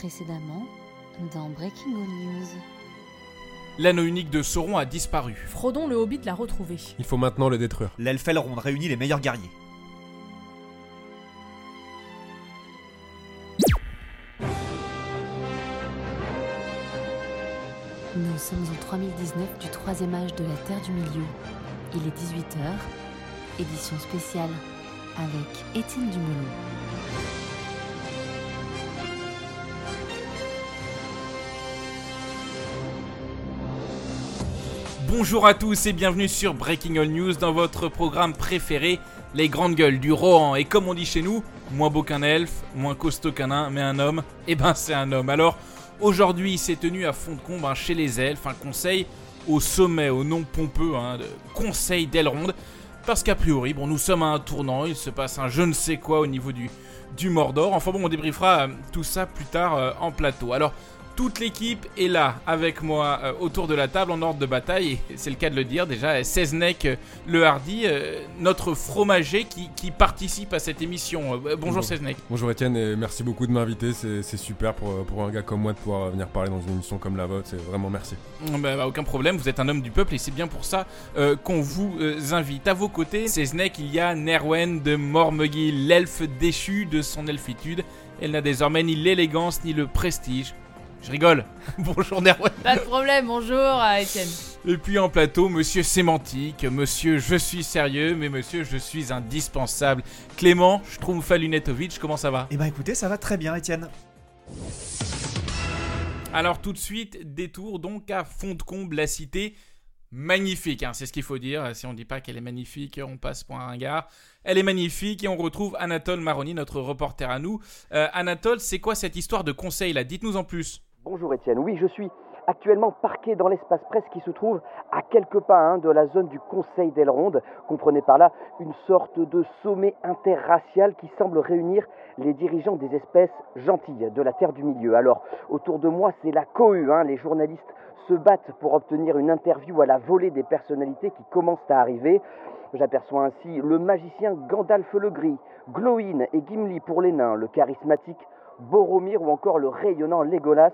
Précédemment, dans Breaking All News. L'anneau unique de Sauron a disparu. Frodon le Hobbit l'a retrouvé. Il faut maintenant le détruire. L'elfe Elrond réunit les meilleurs guerriers. Nous sommes en 3019 du troisième âge de la Terre du Milieu. Il est 18h, édition spéciale, avec Étienne Dumelot. Bonjour à tous et bienvenue sur Breaking All News dans votre programme préféré, les grandes gueules du Rohan. Et comme on dit chez nous, moins beau qu'un elfe, moins costaud qu'un nain, mais un homme, eh ben c'est un homme. Alors aujourd'hui il s'est tenu à fond de combe hein, chez les elfes, un conseil au sommet, au nom pompeux, hein, de conseil d'Elrond. Parce qu'a priori, bon, nous sommes à un tournant, il se passe un je ne sais quoi au niveau du, du Mordor. Enfin bon, on débriefera tout ça plus tard euh, en plateau. Alors, toute l'équipe est là avec moi euh, autour de la table en ordre de bataille. Et c'est le cas de le dire déjà. Seznek euh, le Hardy, euh, notre fromager qui, qui participe à cette émission. Bonjour Bonjour. Bonjour Étienne et merci beaucoup de m'inviter. C'est c'est super pour, pour un gars comme moi de pouvoir venir parler dans une émission comme la vôtre. C'est vraiment merci. Bah, bah, aucun problème, vous êtes un homme du peuple et c'est bien pour ça qu'on vous invite. À vos côtés, Seznek, il y a Nerwen de Mormegil, l'elfe déchu de son elfitude. Elle n'a désormais ni l'élégance ni le prestige. Je rigole. Bonjour Nerwen. Pas de problème, bonjour à Étienne. Et puis en plateau, monsieur sémantique, monsieur je suis sérieux, mais monsieur je suis indispensable. Clément Schtroumpfalunetovic, comment ça va? Eh ben écoutez, ça va très bien, Étienne. Alors tout de suite, détour donc à fond de comble, la cité magnifique, hein, c'est ce qu'il faut dire. Si on dit pas qu'elle est magnifique, on passe pour un ringard. Elle est magnifique et on retrouve Anatole Maroni, notre reporter à nous. Euh, Anatole, c'est quoi cette histoire de conseil là? Dites-nous en plus. Bonjour Étienne, oui je suis actuellement parqué dans l'espace presse qui se trouve à quelques pas hein, de la zone du Conseil d'Elrond. Comprenez par là une sorte de sommet interracial qui semble réunir les dirigeants des espèces gentilles de la Terre du Milieu. Alors autour de moi c'est la cohue, hein, les journalistes se battent pour obtenir une interview à la volée des personnalités qui commencent à arriver. J'aperçois ainsi le magicien Gandalf le Gris, Glowin et Gimli pour les nains, le charismatique Boromir ou encore le rayonnant Legolas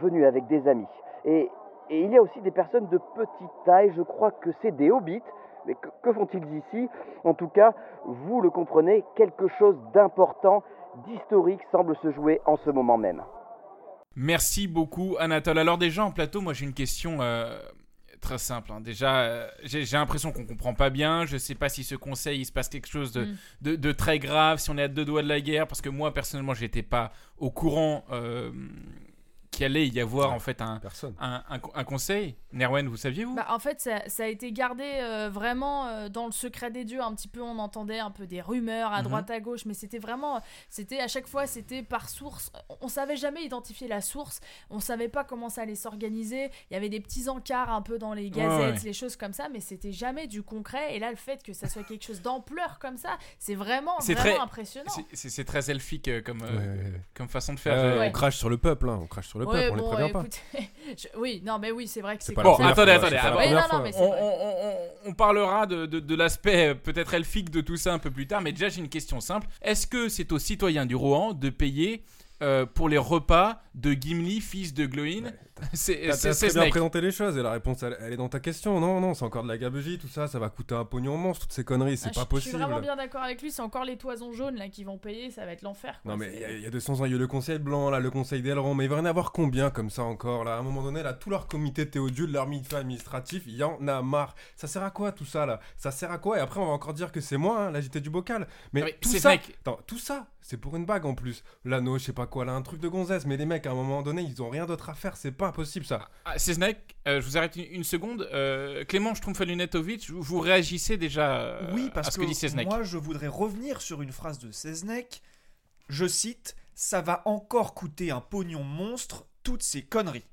venu avec des amis. Et, il y a aussi des personnes de petite taille, je crois que c'est des hobbits. Mais que, que font-ils ici? En tout cas, vous le comprenez, quelque chose d'important, d'historique semble se jouer en ce moment même. Merci beaucoup Anatole. Alors déjà en plateau, moi j'ai une question euh, très simple. hein. Déjà, euh, j'ai l'impression qu'on comprend pas bien. Je sais pas si ce conseil il se passe quelque chose de, Mm. de, de très grave, si on est à deux doigts de la guerre, parce que moi personnellement j'étais pas au courant euh, qu'il allait y avoir Ouais. en fait un, Personne. un, un- un conseil. Nerwen, vous saviez vous? Bah, en fait, ça, ça a été gardé euh, vraiment euh, dans le secret des dieux. Un petit peu, on entendait un peu des rumeurs à Mhm. droite à gauche, mais c'était vraiment, c'était à chaque fois, c'était par source. On, savait jamais identifier la source. On savait pas comment ça allait s'organiser. Il y avait des petits encarts un peu dans les gazettes, ouais. les choses comme ça, mais c'était jamais du concret. Et là, le fait que ça soit quelque chose d'ampleur comme ça, c'est vraiment, C'est vraiment très- impressionnant. C'est- très elfique euh, comme, euh, Ouais, ouais, ouais. comme façon de faire. Euh. On crache sur le peuple, hein. on crache sur le Ouais, peuple, on les bon, pas. je- oui, non, mais oui, c'est vrai que c'est première attendez, attendez, On, vrai. on- on- on parlera de, de- de l'aspect euh, peut-être elfique de tout ça un peu plus tard, mais déjà j'ai une question simple. Est-ce que c'est aux citoyens du Rohan de payer euh, pour les repas de Gimli, fils de T'as c'est- t'as c'est très bien présenté les choses et la réponse elle, elle est dans ta question. Non, non, c'est encore de la gabegie, tout ça, ça va coûter un pognon monstre, toutes ces conneries, c'est Ah, pas je- possible. Je suis vraiment bien d'accord avec lui, c'est encore les toisons jaunes là qui vont payer, ça va être l'enfer. Non mais il y y, a 200 ans, il y a eu le conseil blanc, là, le conseil d'Elrond, mais il va y en avoir combien comme ça encore là? À un moment donné, là, tout leur comité théodule, leur milieu administratif, il y en a marre. Ça sert à quoi tout ça là? Ça sert à quoi? Et après on va encore dire que c'est moi, hein, l'agité du bocal. Mais oui, tout c'est ça. Attends, tout ça, c'est pour une bague en plus. L'anneau, je sais pas quoi, là, un truc de gonzesse. Mais les mecs, à un moment donné, ils ont rien d'autre à faire, c'est pas impossible ça. Ah, c'est Snake, euh, je vous arrête une, une seconde. Euh, Clément Schtroumpfalunetovic, vous, vous réagissez déjà euh, oui, parce à ce que, que, dit Seznek. moi, je voudrais revenir sur une phrase de Seznek. Je cite Ça va encore coûter un pognon monstre, toutes ces conneries.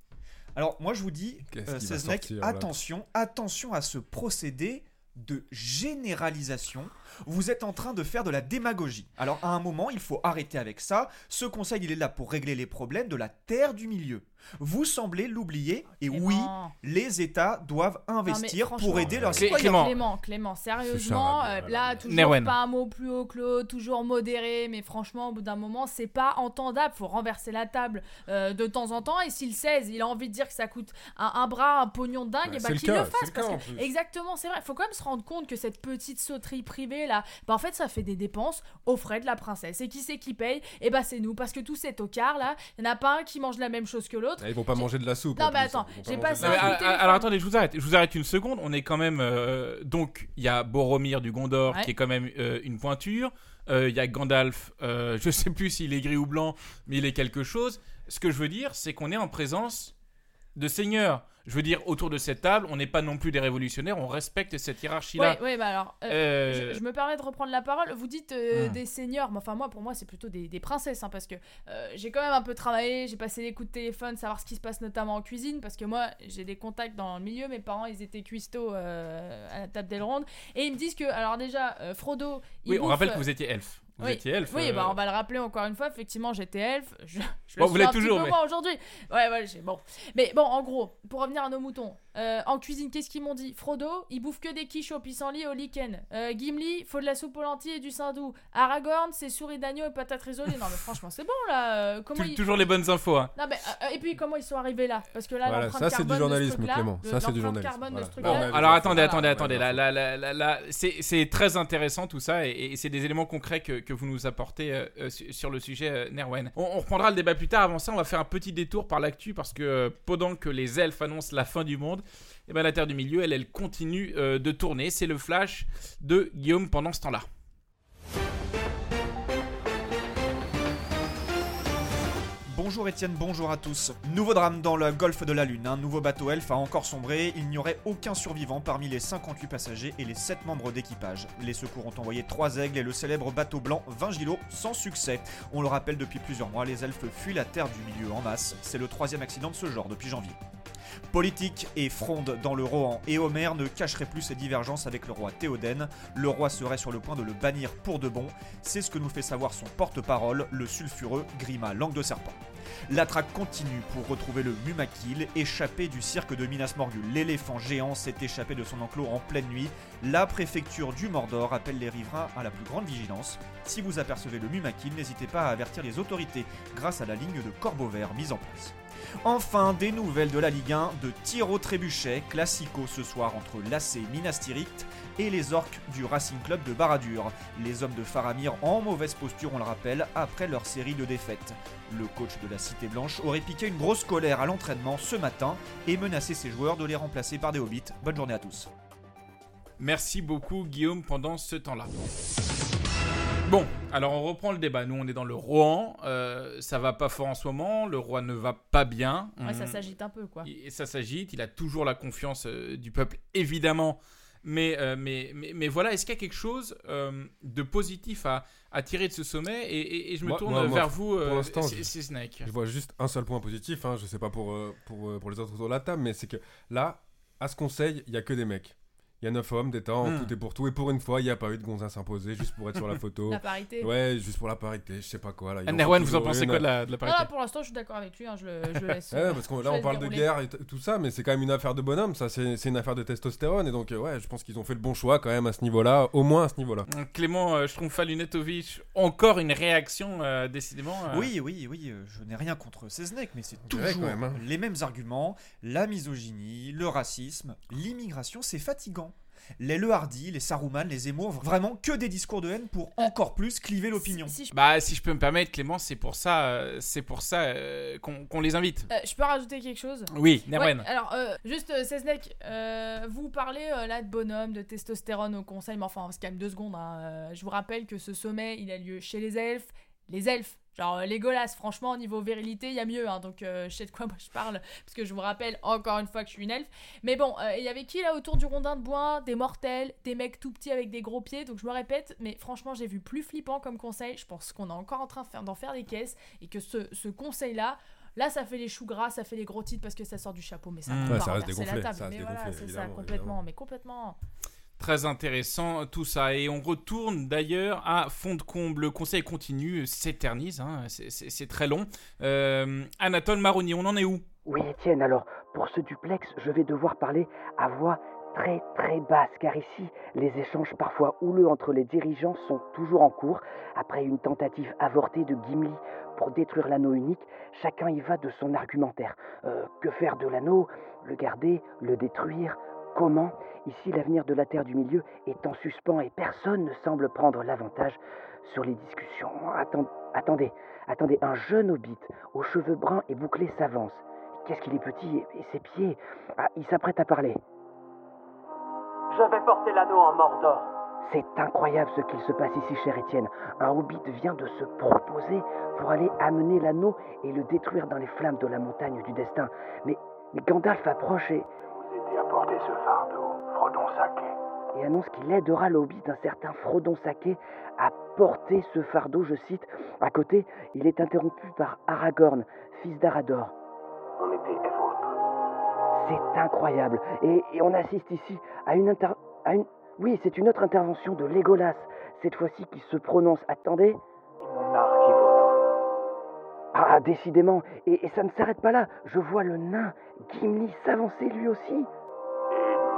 Alors, moi, je vous dis, euh, sortir, attention, attention à ce procédé de généralisation, vous êtes en train de faire de la démagogie. Alors à un moment, il faut arrêter avec ça. Ce conseil, il est là pour régler les problèmes de la terre du milieu. Vous semblez l'oublier, et Clément. oui, les États doivent investir pour aider leurs Clé- citoyens. Clément. Clément, Clément, sérieusement, euh, là, toujours Nerwen. pas un mot plus haut que l'autre, toujours modéré, mais franchement, au bout d'un moment, c'est pas entendable. Faut renverser la table euh, de temps en temps. Et si le 16, il a envie de dire que ça coûte un, un bras, un pognon dingue, Ouais, et bah le qu'il le fasse. le parce cas, en que- plus. exactement, c'est vrai. Faut quand même se rendre compte que cette petite sauterie privée là, bah en fait, ça fait des dépenses aux frais de la princesse. Et qui c'est qui paye? Et bah c'est nous, parce que tous ces tocards là, il n'y en a pas un qui mange la même chose que l'autre. Ah, Ils vont pas manger de la soupe. Non, mais plus, attends, j'ai passé coup de alors, attendez, je vous arrête. Je vous arrête une seconde. On est quand même euh, donc il y a Boromir du Gondor Ouais. qui est quand même euh, une pointure. Euh, Il y a Gandalf. euh, je sais plus s'il est gris ou blanc, mais il est quelque chose. Ce que je veux dire, c'est qu'on est en présence de seigneurs. Je veux dire, autour de cette table, on n'est pas non plus des révolutionnaires. On respecte cette hiérarchie-là. Oui, oui, bah alors. euh, Euh, Je, je me permets de reprendre la parole. Vous dites euh, Hmm. des seigneurs, mais enfin moi pour moi c'est plutôt des, des princesses hein, parce que euh, j'ai quand même un peu travaillé, j'ai passé des coups de téléphone, savoir ce qui se passe notamment en cuisine parce que moi j'ai des contacts dans le milieu, mes parents ils étaient cuistots euh, à la table d'Elrond et ils me disent que alors déjà euh, Frodo il Oui, on rappelle que vous étiez elfe. Vous oui. étiez elfe. oui, euh, bah on va le rappeler encore une fois. Effectivement, j'étais elfe. Je, je Bon, le vous suis l'êtes toujours, peu mais- moins aujourd'hui. Ouais, ouais, bon. Mais bon, en gros, pour revenir à nos moutons, euh, en cuisine, qu'est-ce qu'ils m'ont dit? Frodo, il bouffe que des quiches au pissenlit au lichen. Euh, Gimli, faut de la soupe aux lentilles et du saindoux. Aragorn, c'est souris d'agneau et patates rissolées. Non, mais franchement, c'est bon là. euh, comment ils- Toujours les bonnes infos. hein. Non, mais euh, et puis comment ils sont arrivés là? Parce que là, Voilà, l'empreinte ça, c'est du carbone de ce journalisme, truc-là, Clément. Ça, c'est du l'empreinte journalisme. carbone de Voilà. ce Bon, alors attendez, attendez, attendez. Ouais, Là, je là, là, là, là, c'est très intéressant tout ça et, et c'est des éléments concrets que, que vous nous apportez su- sur le sujet euh, Nerwen. On, on reprendra le débat plus tard. Avant ça, on va faire un petit détour par l'actu parce que euh, pendant que les elfes annoncent la fin du monde, eh ben, la Terre du Milieu, elle, elle continue euh, de tourner. C'est le flash de Guillaume pendant ce temps-là. Bonjour Étienne, bonjour à tous. Nouveau drame dans le golfe de la Lune. Un nouveau bateau elfe a encore sombré. Il n'y aurait aucun survivant parmi les 58 passagers et les 7 membres d'équipage. Les secours ont envoyé 3 aigles et le célèbre bateau blanc 20 Gilo sans succès. On le rappelle depuis plusieurs mois, les elfes fuient la terre du milieu en masse. C'est le troisième accident de ce genre depuis janvier. Politique et fronde dans le Rohan, et Homer ne cacherait plus ses divergences avec le roi Théoden. Le roi serait sur le point de le bannir pour de bon. C'est ce que nous fait savoir son porte-parole, le sulfureux Grima Langue de Serpent. La traque continue pour retrouver le Mumakil, échappé du cirque de Minas Morgul. L'éléphant géant s'est échappé de son enclos en pleine nuit. La préfecture du Mordor appelle les riverains à la plus grande vigilance. Si vous apercevez le Mumakil, n'hésitez pas à avertir les autorités grâce à la ligne de corbeau vert mise en place. Enfin, des nouvelles de la Ligue 1 de tir au trébuchet, classico ce soir entre l'AC Minas Tirith et les orques du Racing Club de Baradur. Les hommes de Faramir en mauvaise posture, on le rappelle, après leur série de défaites. Le coach de la Cité Blanche aurait piqué une grosse colère à l'entraînement ce matin et menacé ses joueurs de les remplacer par des hobbits. Bonne journée à tous. Merci beaucoup Guillaume pendant ce temps-là. Bon, alors on reprend le débat. Nous, on est dans le Rohan. euh, ça va pas fort en ce moment. Le roi ne va pas bien. Ouais, ça On- s'agite un peu quoi. Et ça s'agite. Il a toujours la confiance euh, du peuple, évidemment. Mais, euh, mais, mais, mais voilà, est-ce qu'il y a quelque chose euh, de positif à, à tirer de ce sommet? Et, et- et je me Moi- tourne moi- moi, vers vous, euh, l'instant, c'est je- c'est Snake. Je vois juste un seul point positif, hein, je sais pas pour, pour, pour les autres autour de la table, mais c'est que là, à ce conseil, il y a que des mecs. Il y a 9 hommes, des temps, Hmm. tout est pour tout, et pour une fois, il n'y a pas eu de gonzin s'imposer juste pour être sur la photo. La parité. Ouais, juste pour la parité, je sais pas quoi. Là, Nerwan, vous en pensez une. quoi de la, de la Non, parité non, pour l'instant, je suis d'accord avec lui. hein, je, le, je le laisse. Ouais, parce que je là, on parle de guerre et tout ça, mais c'est quand même une affaire de bonhomme, ça, c'est une affaire de testostérone, et donc, euh, ouais, je pense qu'ils ont fait le bon choix quand même à ce niveau-là, au moins à ce niveau-là. Clément euh, Schtroumpfa-Lunetovic, encore une réaction, euh, décidément. euh, Oui, oui, oui, euh, je n'ai rien contre Seznec, mais c'est toujours dirait quand même, hein. les mêmes arguments. La misogynie, le racisme, l'immigration, c'est fatigant. Les Le Hardy, les Saruman, les Zemmour, vraiment que des discours de haine pour encore plus cliver l'opinion. Si, si je, Bah, si je peux me permettre, Clément, c'est pour ça, euh, c'est pour ça euh, qu'on les invite. euh, je peux rajouter quelque chose? Oui, Nerwen. Ouais, alors, euh, juste, euh, euh, vous parlez euh, là de bonhomme, de testostérone au conseil, mais enfin, on se calme deux secondes. hein. Euh, je vous rappelle que ce sommet, il a lieu chez les elfes. Les elfes, genre euh, Legolas, franchement, au niveau virilité, il y a mieux. hein. donc, euh, je sais de quoi moi je parle, parce que je vous rappelle encore une fois que je suis une elfe. Mais bon, euh, il y avait qui là autour du rondin de bois? Des mortels, des mecs tout petits avec des gros pieds. Donc, je me répète, mais franchement, j'ai vu plus flippant comme conseil. Je pense qu'on est encore en train d'en faire des caisses et que ce, ce conseil-là, Là, ça fait les choux gras, ça fait les gros titres parce que ça sort du chapeau, mais ça Mmh. Ouais, ça reste dégonflé, la table. ça reste mais voilà, c'est ça, complètement, évidemment. mais complètement. Très intéressant tout ça. Et on retourne d'ailleurs à fond de comble. Le conseil continue, s'éternise, hein, c'est- très long. Euh, Anatole Maroni, on en est où? Oui, Étienne, alors, pour ce duplex, je vais devoir parler à voix très très basse, car ici, les échanges parfois houleux entre les dirigeants sont toujours en cours. Après une tentative avortée de Gimli pour détruire l'anneau unique, chacun y va de son argumentaire. Euh, que faire de l'anneau? Le garder? Le détruire? Comment Ici, l'avenir de la Terre du Milieu est en suspens et personne ne semble prendre l'avantage sur les discussions. Atten- attendez, attendez, un jeune hobbit aux cheveux bruns et bouclés s'avance. Qu'est-ce qu'il est petit et, ses pieds? Ah, il s'apprête à parler. Je vais porter l'anneau en Mordor. C'est incroyable ce qu'il se passe ici, cher Étienne. Un hobbit vient de se proposer pour aller amener l'anneau et le détruire dans les flammes de la montagne du destin. Mais, Gandalf approche et, porter ce fardeau, Frodon Sacquet. et annonce qu'il aidera le hobbit d'un certain Frodon Saquet à porter ce fardeau, je cite. À côté, il est interrompu par Aragorn, fils d'Arador. Mon épée est vôtre. C'est incroyable. Et, et on assiste ici à une inter... à une... Oui, c'est une autre intervention de Legolas, cette fois-ci qui se prononce. Attendez. Et mon arc est vôtre. Ah, décidément. Et, et ça ne s'arrête pas là. Je vois le nain Gimli s'avancer lui aussi.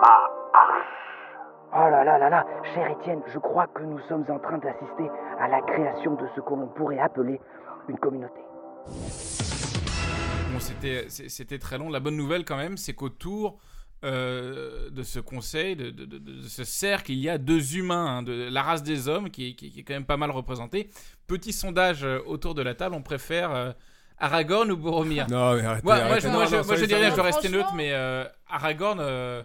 Ma hache. Oh là là là là, cher Étienne, je crois que nous sommes en train d'assister à la création de ce que l'on pourrait appeler une communauté. Bon, c'était très long. La bonne nouvelle, quand même, c'est qu'autour euh, de ce conseil, de, de- de- de ce cercle, il y a deux humains, hein, de la race des hommes, qui, qui- qui est quand même pas mal représentée. Petit sondage euh, autour de la table, on préfère euh, Aragorn ou Boromir? Non, mais arrêtez. Moi, moi, arrêtez. je, Non, moi, non, je, ça moi, je rien, va. je dois rester neutre, mais euh, Aragorn, euh,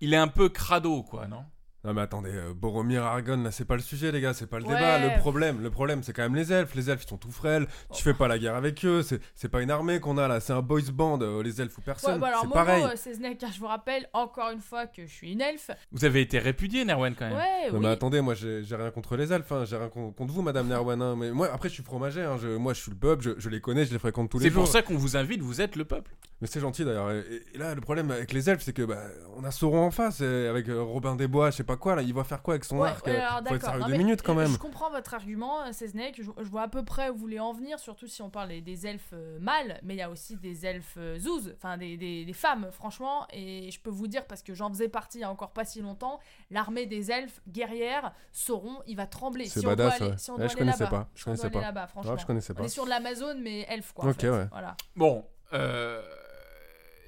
il est un peu crado, quoi, non? Non mais attendez, euh, Boromir Aragorn, là c'est pas le sujet les gars, c'est pas le Ouais. débat. Le problème, le problème c'est quand même les elfes. Les elfes ils sont tout frêles, tu fais pas la guerre avec eux, c'est c'est pas une armée qu'on a là, c'est un boys band, euh, les elfes ou Ouais, personne. bah alors, c'est pareil. euh, c'est Snake, car je vous rappelle encore une fois que je suis une elfe. Vous avez été répudié, Nerwen, quand même. Ouais, Non oui. mais attendez, moi j'ai rien contre les elfes, hein, j'ai rien con- contre vous Madame Nerwan. hein, mais moi après je suis fromager, hein, je- moi je suis le peuple, je, je les connais, je les fréquente tous les C'est jours. pour ça qu'on vous invite, vous êtes le peuple. Mais c'est gentil d'ailleurs. Et, et là le problème avec les elfes c'est que bah, on a Sauron en face, et avec euh, Robin des Bois, je sais pas quoi là, il va faire quoi avec son Ouais, arc ouais, euh, alors, Faut être d'accord. sérieux Non, deux minutes quand euh, même. Je comprends votre argument, euh, c'est Snake. Je, je vois à peu près où vous voulez en venir, surtout si on parle des, des elfes euh, mâles, mais il y a aussi des elfes euh, zouz, enfin des, des- des femmes, franchement. Et je peux vous dire, parce que j'en faisais partie il y a encore pas si longtemps, l'armée des elfes guerrières Sauron, il va trembler. C'est si on doit badass, aller- ouais. si on Ouais, doit je aller connaissais là-bas. pas, je Si connaissais pas. là-bas, franchement. Ouais, je connaissais On est sur de l'Amazone, mais elfe, quoi. en Ok, fait. ouais. Voilà. Bon, euh,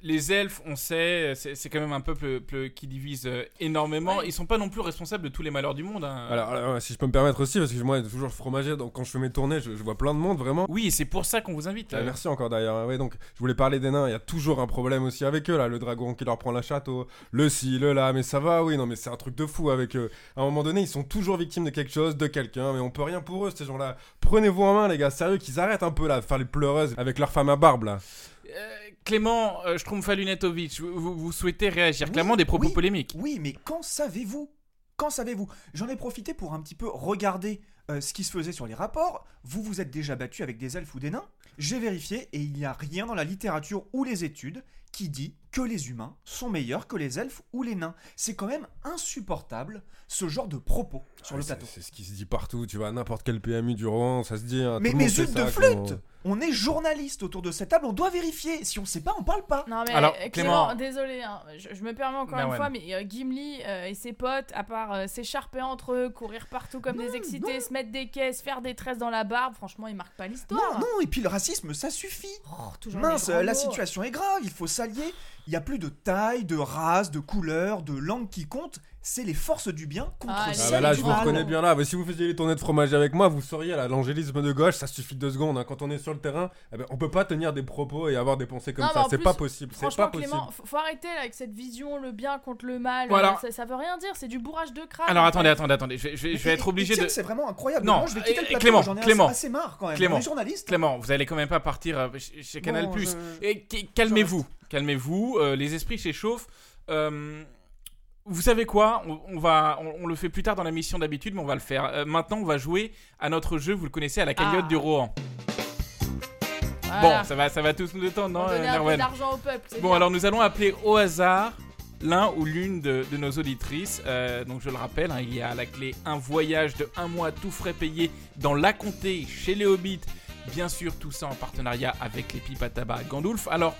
les elfes, on sait, c'est quand même un peuple peu- qui divise euh, énormément. Ouais. Ils sont pas non plus responsables de tous les malheurs du monde. hein. Alors, alors, si je peux me permettre aussi, parce que moi, toujours fromager, donc quand je fais mes tournées, je, je vois plein de monde, vraiment. Oui, c'est pour ça qu'on vous invite. Ah, euh. merci encore d'ailleurs. Ouais, donc, je voulais parler des nains. Il y a toujours un problème aussi avec eux, là. Le dragon qui leur prend la château, le ci, le là. Mais ça va, oui. Non, mais c'est un truc de fou avec eux. À un moment donné, ils sont toujours victimes de quelque chose, de quelqu'un. Mais on peut rien pour eux, ces gens-là. Prenez-vous en main, les gars. Sérieux, qu'ils arrêtent un peu, là, de faire les pleureuses avec leur femme à barbe, là. Euh, Clément euh, vous, vous- vous souhaitez réagir Oui, Clairement des propos oui. polémiques. Oui, mais quand savez-vous? Quand savez-vous? J'en ai profité pour un petit peu regarder euh, ce qui se faisait sur les rapports. Vous vous êtes déjà battu avec des elfes ou des nains? J'ai vérifié et il n'y a rien dans la littérature ou les études qui dit que les humains sont meilleurs que les elfes ou les nains. C'est quand même insupportable ce genre de propos sur Ouais, le plateau. C'est ce qui se dit partout. Tu vois, n'importe quel PMU du roman, ça se dit. hein, Mais, mais zut de ça, flûte comment- On est journaliste autour de cette table, on doit vérifier. Si on sait pas, on parle pas. Non mais Alors, euh, Clément- Clément, désolé, hein, je, je me permets encore Merwan. une fois, mais euh, Gimli euh, et ses potes, à part euh, s'écharper entre eux, courir partout comme des excités, se mettre des caisses, faire des tresses dans la barbe, franchement, ils marquent pas l'histoire. Non, non, et puis le racisme, ça suffit. Oh, Mince, la situation est grave, il faut s'allier. Il y a plus de taille, de race, de couleur, de langue qui compte. C'est les forces du bien contre Ah, Ah celles bah là, du je vous mal. reconnais bien là. Mais si vous faisiez les tournées de fromage avec moi, vous sauriez là, l'angélisme de gauche, ça suffit deux secondes. hein. Quand on est sur le terrain, eh ben, on peut pas tenir des propos et avoir des pensées comme Non, ça. C'est plus, pas possible. C'est Franchement, pas possible. Clément, faut, faut arrêter là, avec cette vision, le bien contre le mal. Euh, ça, ça veut rien dire, c'est du bourrage de crâne. Alors en attendez, attendez, attendez. Je vais, je vais- je vais Et- être obligé de. C'est vraiment incroyable. Non, je vais quitter le plateau. Clément, J'en ai Clément. assez marre quand même. Clément. Journaliste. Clément, vous allez quand même pas partir euh, chez, Canal+. Plus. calmez-vous, calmez-vous. euh, les esprits s'échauffent. Euh, vous savez quoi? On, on va, on, on le fait plus tard dans la mission d'habitude, mais on va le faire. Euh, maintenant, on va jouer à notre jeu. Vous le connaissez, à la cagnotte Ah. du Rohan. Voilà. Bon, ça va, ça va tous nous détendre, On non, d'argent au peuple. Bon, bien. alors nous allons appeler au hasard l'un ou l'une de, de nos auditrices. Euh, donc je le rappelle, hein, il y a à la clé un voyage de un mois tout frais payé dans la comté chez les Hobbits. Bien sûr, tout ça en partenariat avec les pipes à tabac Gandulf. Alors,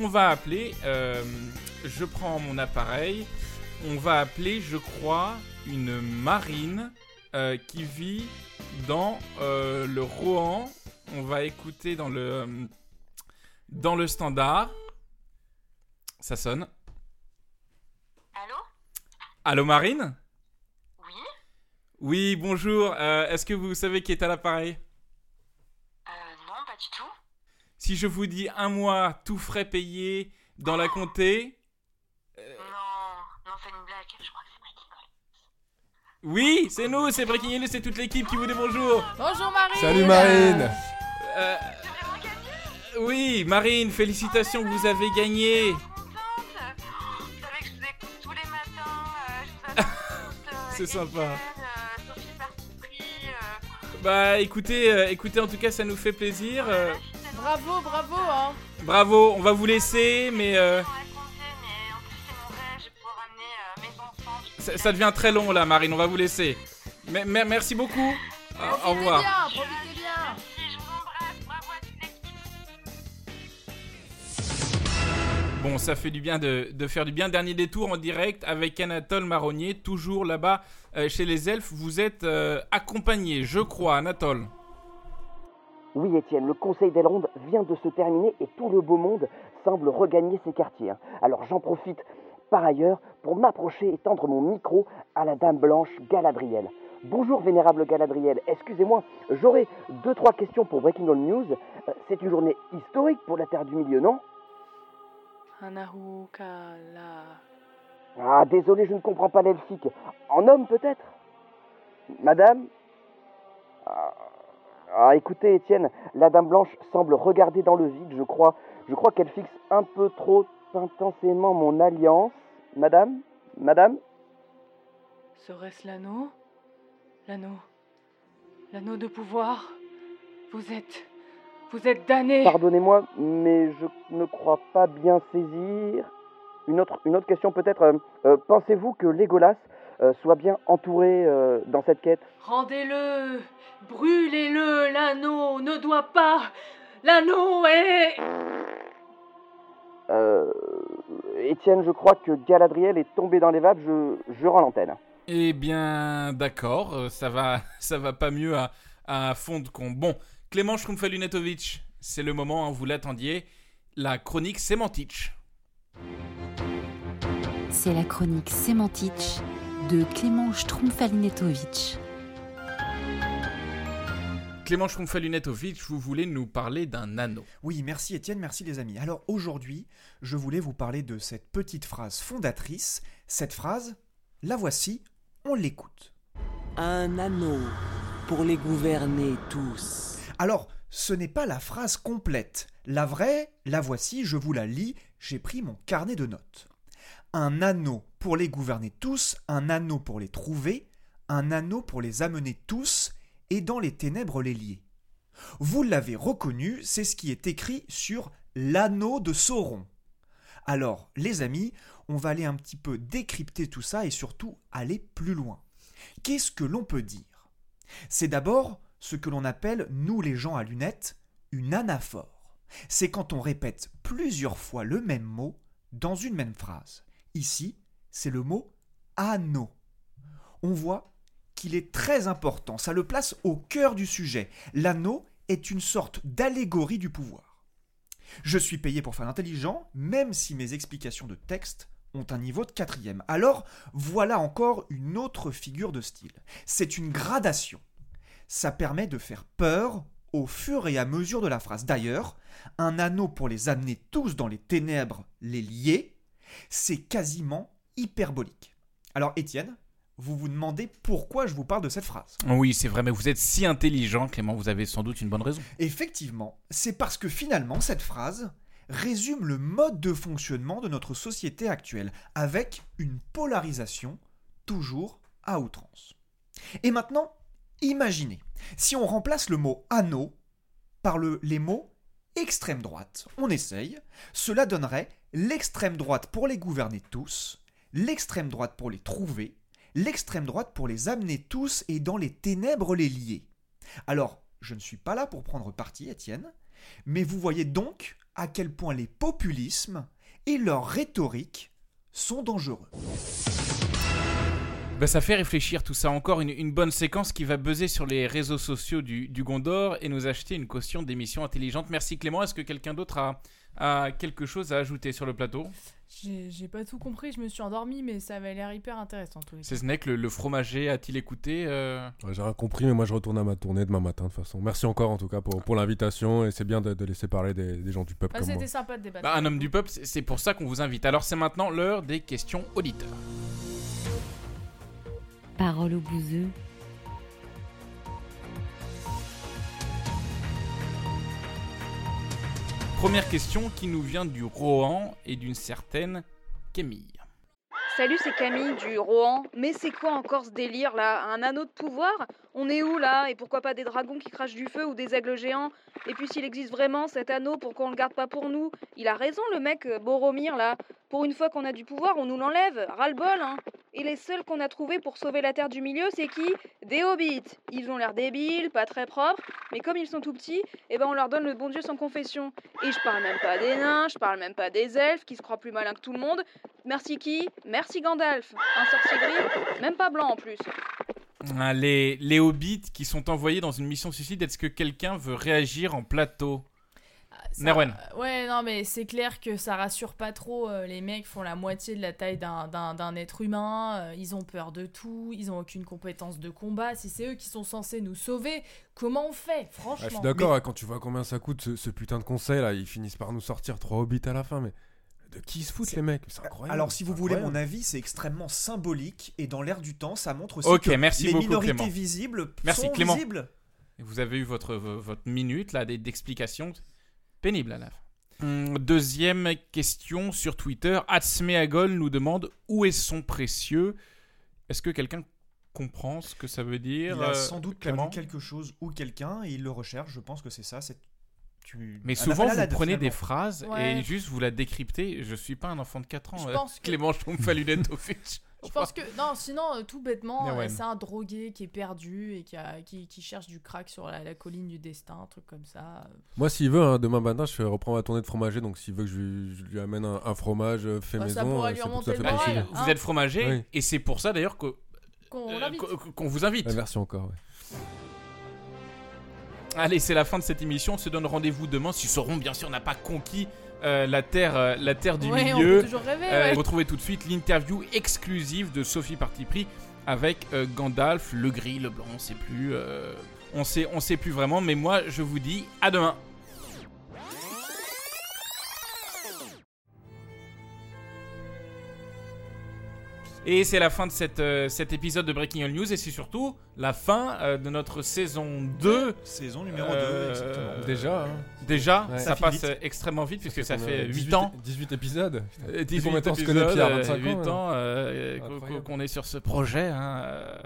on va appeler, euh, je prends mon appareil, on va appeler, je crois, une marine euh, qui vit dans euh, le Rohan. On va écouter dans le, euh, dans le standard. Ça sonne. Allô? Allô Marine? Oui? Oui, bonjour. Euh, Est-ce que vous savez qui est à l'appareil? Euh, non, pas du tout. Si je vous dis un mois tout frais payé dans la comté, Non, non, c'est une blague. Je crois que c'est Breaking Ball. Oui, c'est nous, c'est Breaking News, c'est toute l'équipe qui vous dit bonjour. Bonjour Marie Salut Marine Euh, oui, Marine, félicitations, vous avez gagné. Contente Vous savez que je vous écoute tous les matins. je vous attends toutes, C'est sympa. Bah écoutez, euh, écoutez, en tout cas, ça nous fait plaisir. euh, Bravo, bravo, hein bravo, on va vous laisser, mais euh, ça, ça devient très long là, Marine, on va vous laisser. Mais, mais- merci beaucoup. Au- revoir. bien, profitez bien. Bon, ça fait du bien de, de faire du bien. Dernier détour en direct avec Anatole Marronnier, toujours là-bas euh, chez les elfes. Vous êtes euh, accompagné, je crois, Anatole. Oui, Étienne, le Conseil d'Elrond vient de se terminer et tout le beau monde semble regagner ses quartiers. hein. Alors j'en profite par ailleurs pour m'approcher et tendre mon micro à la Dame Blanche Galadriel. Bonjour, vénérable Galadriel. Excusez-moi, j'aurais deux, trois questions pour Breaking All News. Euh, C'est une journée historique pour la Terre du Milieu, non? Ah, désolé, je ne comprends pas l'elfique. En homme, peut-être? Madame? Ah, ah, écoutez, Étienne, la Dame Blanche semble regarder dans le vide, je crois. Je crois qu'elle fixe un peu trop intensément mon alliance. Madame Madame Serait-ce l'anneau? L'anneau. L'anneau de pouvoir? Vous êtes. Vous êtes damné Pardonnez-moi, mais je ne crois pas bien saisir. Une autre, une autre question peut-être. euh, euh, Pensez-vous que Legolas euh, soit bien entouré dans cette quête? Rendez-le Brûlez-le L'anneau ne doit pas L'anneau est. Euh, Étienne, je crois que Galadriel est tombé dans les vapes, je, je rends l'antenne. Eh bien, d'accord, euh, ça va, ça va pas mieux à, à fond de compte. Bon, Clément Schrumpfelunetovic, c'est le moment, hein, vous l'attendiez, la chronique sémantique. C'est la chronique Sémantitch de Clément Strumfalinetovic. Clément Schrumpfelunetovic, vous voulez nous parler d'un anneau. Oui, merci Étienne, merci les amis. Alors aujourd'hui, je voulais vous parler de cette petite phrase fondatrice. Cette phrase, la voici, on l'écoute. Un anneau pour les gouverner tous. Alors, ce n'est pas la phrase complète. La vraie, la voici, je vous la lis, j'ai pris mon carnet de notes. Un anneau pour les gouverner tous, un anneau pour les trouver, un anneau pour les amener tous, et dans les ténèbres les lier. Vous l'avez reconnu, c'est ce qui est écrit sur l'anneau de Sauron. Alors, les amis, on va aller un petit peu décrypter tout ça et surtout aller plus loin. Qu'est-ce que l'on peut dire? C'est d'abord ce que l'on appelle, nous les gens à lunettes, une anaphore. C'est quand on répète plusieurs fois le même mot dans une même phrase. Ici, c'est le mot anneau. On voit qu'il est très important, ça le place au cœur du sujet. L'anneau est une sorte d'allégorie du pouvoir. Je suis payé pour faire l'intelligent, même si mes explications de texte ont un niveau de quatrième. Alors, voilà encore une autre figure de style. C'est une gradation. Ça permet de faire peur au fur et à mesure de la phrase. D'ailleurs, un anneau pour les amener tous dans les ténèbres, les lier, c'est quasiment hyperbolique. Alors, Étienne, vous vous demandez pourquoi je vous parle de cette phrase. Oui, c'est vrai, mais vous êtes si intelligent, Clément, vous avez sans doute une bonne raison. Effectivement, c'est parce que finalement, cette phrase résume le mode de fonctionnement de notre société actuelle, avec une polarisation toujours à outrance. Et maintenant, imaginez, si on remplace le mot anneau par le- les mots extrême droite, on essaye, cela donnerait l'extrême droite pour les gouverner tous l'extrême droite pour les trouver, l'extrême droite pour les amener tous et dans les ténèbres les lier. Alors, je ne suis pas là pour prendre parti, Étienne, mais vous voyez donc à quel point les populismes et leur rhétorique sont dangereux. Bah, ça fait réfléchir tout ça. Encore une, bonne séquence qui va buzzer sur les réseaux sociaux du, Gondor et nous acheter une caution d'émission intelligente. Merci Clément. Est-ce que quelqu'un d'autre a quelque chose à ajouter sur le plateau? J'ai pas tout compris, je me suis endormie, mais ça avait l'air hyper intéressant. C'est Snake, le, le fromager, a-t-il écouté euh Ouais, J'ai rien compris, mais moi je retourne à ma tournée demain matin de toute façon. Merci encore en tout cas pour, pour l'invitation et c'est bien de, de laisser parler des, des gens du peuple Ah. C'était sympa de débattre. Bah, Un homme du peuple, c'est c'est pour ça qu'on vous invite. Alors c'est maintenant l'heure des questions auditeurs. Parole au bouseux. Première question qui nous vient du Rohan et d'une certaine Camille. Salut, c'est Camille du Rohan. Mais c'est quoi encore ce délire là? Un anneau de pouvoir? On est où là? Et pourquoi pas des dragons qui crachent du feu ou des aigles géants? Et puis s'il existe vraiment cet anneau, pourquoi on le garde pas pour nous? Il a raison le mec euh, Boromir là. Pour une fois qu'on a du pouvoir, on nous l'enlève. Ras-le-bol hein. Et les seuls qu'on a trouvés pour sauver la terre du milieu, c'est qui? Des hobbits. Ils ont l'air débiles, pas très propres, mais comme ils sont tout petits, eh ben on leur donne le bon Dieu sans confession. Et je parle même pas des nains, je parle même pas des elfes qui se croient plus malins que tout le monde. Merci qui? Merci Gandalf. Un sorcier gris, même pas blanc en plus. Ah, Les, les hobbits qui sont envoyés dans une mission suicide, est-ce que quelqu'un veut réagir en plateau? Ça- Nerwen. Ouais, non, mais c'est clair que ça rassure pas trop. euh, les mecs font la moitié de la taille d'un- être humain. euh, ils ont peur de tout. Ils ont aucune compétence de combat. Si c'est eux qui sont censés nous sauver, comment on fait Ah, Franchement. je suis d'accord, hein, quand tu vois combien ça coûte ce, ce putain de conseil là, ils finissent par nous sortir trois hobbits à la fin, mais de qui ils se foutent les mecs? C'est incroyable. Alors, si vous voulez mon avis, c'est extrêmement symbolique et dans l'air du temps, ça montre aussi que merci les beaucoup, minorités Clément. visibles Merci, sont Clément. visibles. Vous avez eu votre, votre minute là d'explication. Pénible à la fin. Hum, Deuxième question sur Twitter. Atsmeagol nous demande où est son précieux? Est-ce que quelqu'un comprend ce que ça veut dire Il a euh, sans doute Clément? perdu quelque chose ou quelqu'un et il le recherche. Je pense que c'est ça. C'est tu... Mais souvent, vous prenez des phrases Ouais. et juste vous la décryptez. Je suis pas un enfant de 4 ans. Je euh, pense que- Clément Schtroumpf-Lunette au fiche. Je pense que non, sinon euh, tout bêtement, euh, c'est un drogué qui est perdu et qui, a- qui, qui cherche du crack sur la, la colline du destin, un truc comme ça. Moi, s'il veut, hein, demain matin, je reprends ma tournée de fromager, donc s'il veut que je lui, je lui amène un, un fromage euh, fait Bah, ça maison, lui tout fait le moral. possible. Vous êtes fromager Oui. et c'est pour ça d'ailleurs que- Qu'on euh, vous invite. Merci encore. ouais. Allez, c'est la fin de cette émission. On se donne rendez-vous demain. Si Sauron, bien sûr, n'a pas conquis euh, la terre, euh, la terre du Ouais, on milieu. peut toujours rêver. Euh, ouais. Retrouvez tout de suite l'interview exclusive de Sophie Partipris avec Gandalf, le gris, le blanc, on sait plus. on sait, on sait plus vraiment. Mais moi, je vous dis à demain. Et c'est la fin de cette, euh, cet épisode de Breaking All News et c'est surtout la fin euh, de notre saison 2. Saison numéro Euh, 2, exactement. Déjà, hein. Déjà, Ouais. ça, Ça passe vite. euh, extrêmement vite puisque ça fait 8 18 ans. 18 épisodes. Euh, Depuis combien de temps on se connaît, épisodes, Pierre euh, 25 ans, 8 hein. ans euh, qu'on- est sur ce projet. hein, euh.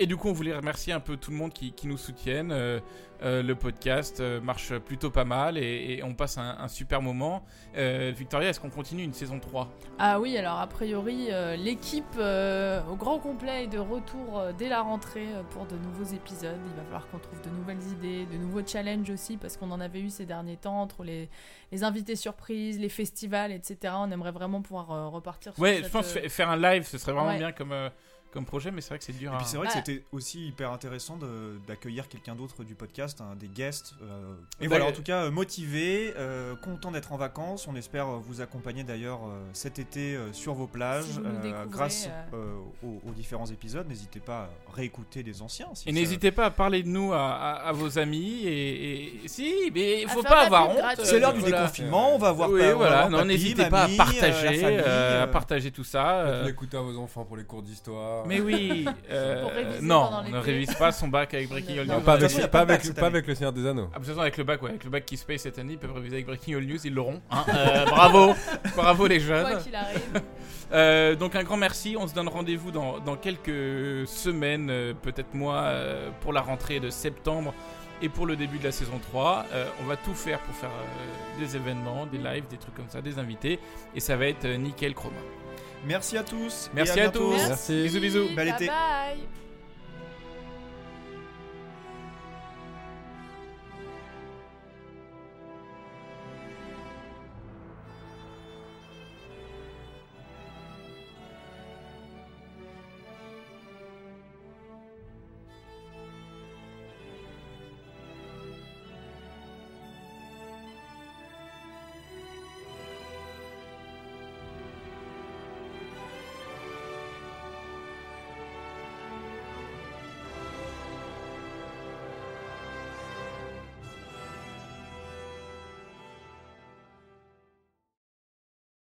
Et du coup, on voulait remercier un peu tout le monde qui, qui nous soutienne. euh, euh, le podcast euh, marche plutôt pas mal et, et on passe un, un super moment. Victoria, est-ce qu'on continue une saison 3 Ah oui, alors a priori, l'équipe au grand complet est de retour dès la rentrée pour de nouveaux épisodes. Il va falloir qu'on trouve de nouvelles idées, de nouveaux challenges aussi, parce qu'on en avait eu ces derniers temps entre les, les invités surprises, les festivals, etc. On aimerait vraiment pouvoir repartir sur Ouais, cette, je pense fa- faire un live, ce serait vraiment ouais. bien comme, comme projet, mais c'est vrai que c'est dur. Et à- puis c'est vrai que Ouais. c'était aussi hyper intéressant de- d'accueillir quelqu'un d'autre du podcast, hein, des guests. euh, et Bah, voilà, euh, en tout cas, euh, motivé, euh, content d'être en vacances. On espère euh, vous accompagner d'ailleurs euh, cet été euh, sur vos plages Si grâce euh. euh, aux, aux différents épisodes. N'hésitez pas à réécouter des anciens. si Et ça- n'hésitez pas à parler de nous à, à- à vos amis et, et- si, mais il faut pas avoir honte. gratuite. C'est l'heure du voilà. déconfinement, on va voir Oui, pas- voilà, n'hésitez pas à euh, partager, famille, euh, à euh. partager tout ça. Euh, l'écouter à vos enfants pour les cours d'histoire. Mais oui, euh, Pour réviser non, pendant on ne l'été. révise pas son bac avec Breaking All Non, News. Pas de toute avec, façon, y a pas, pas de avec, bac cette pas année. avec le Seigneur des Anneaux. Ah, de toute façon, avec le bac, ouais, avec le bac qui se paye cette année, ils peuvent réviser avec Breaking All News, ils l'auront. hein. Euh, bravo, bravo les Quoi jeunes. qu'il arrive. Euh, donc un grand merci, on se donne rendez-vous dans, dans quelques semaines, euh, peut-être mois, euh, pour la rentrée de septembre Et pour le début de la saison 3, euh, on va tout faire pour faire euh, des événements, des lives, des trucs comme ça, des invités. Et ça va être euh, nickel chroma. Merci à tous. et Merci à, tous. Merci. Bisous bisous. Bye été. bye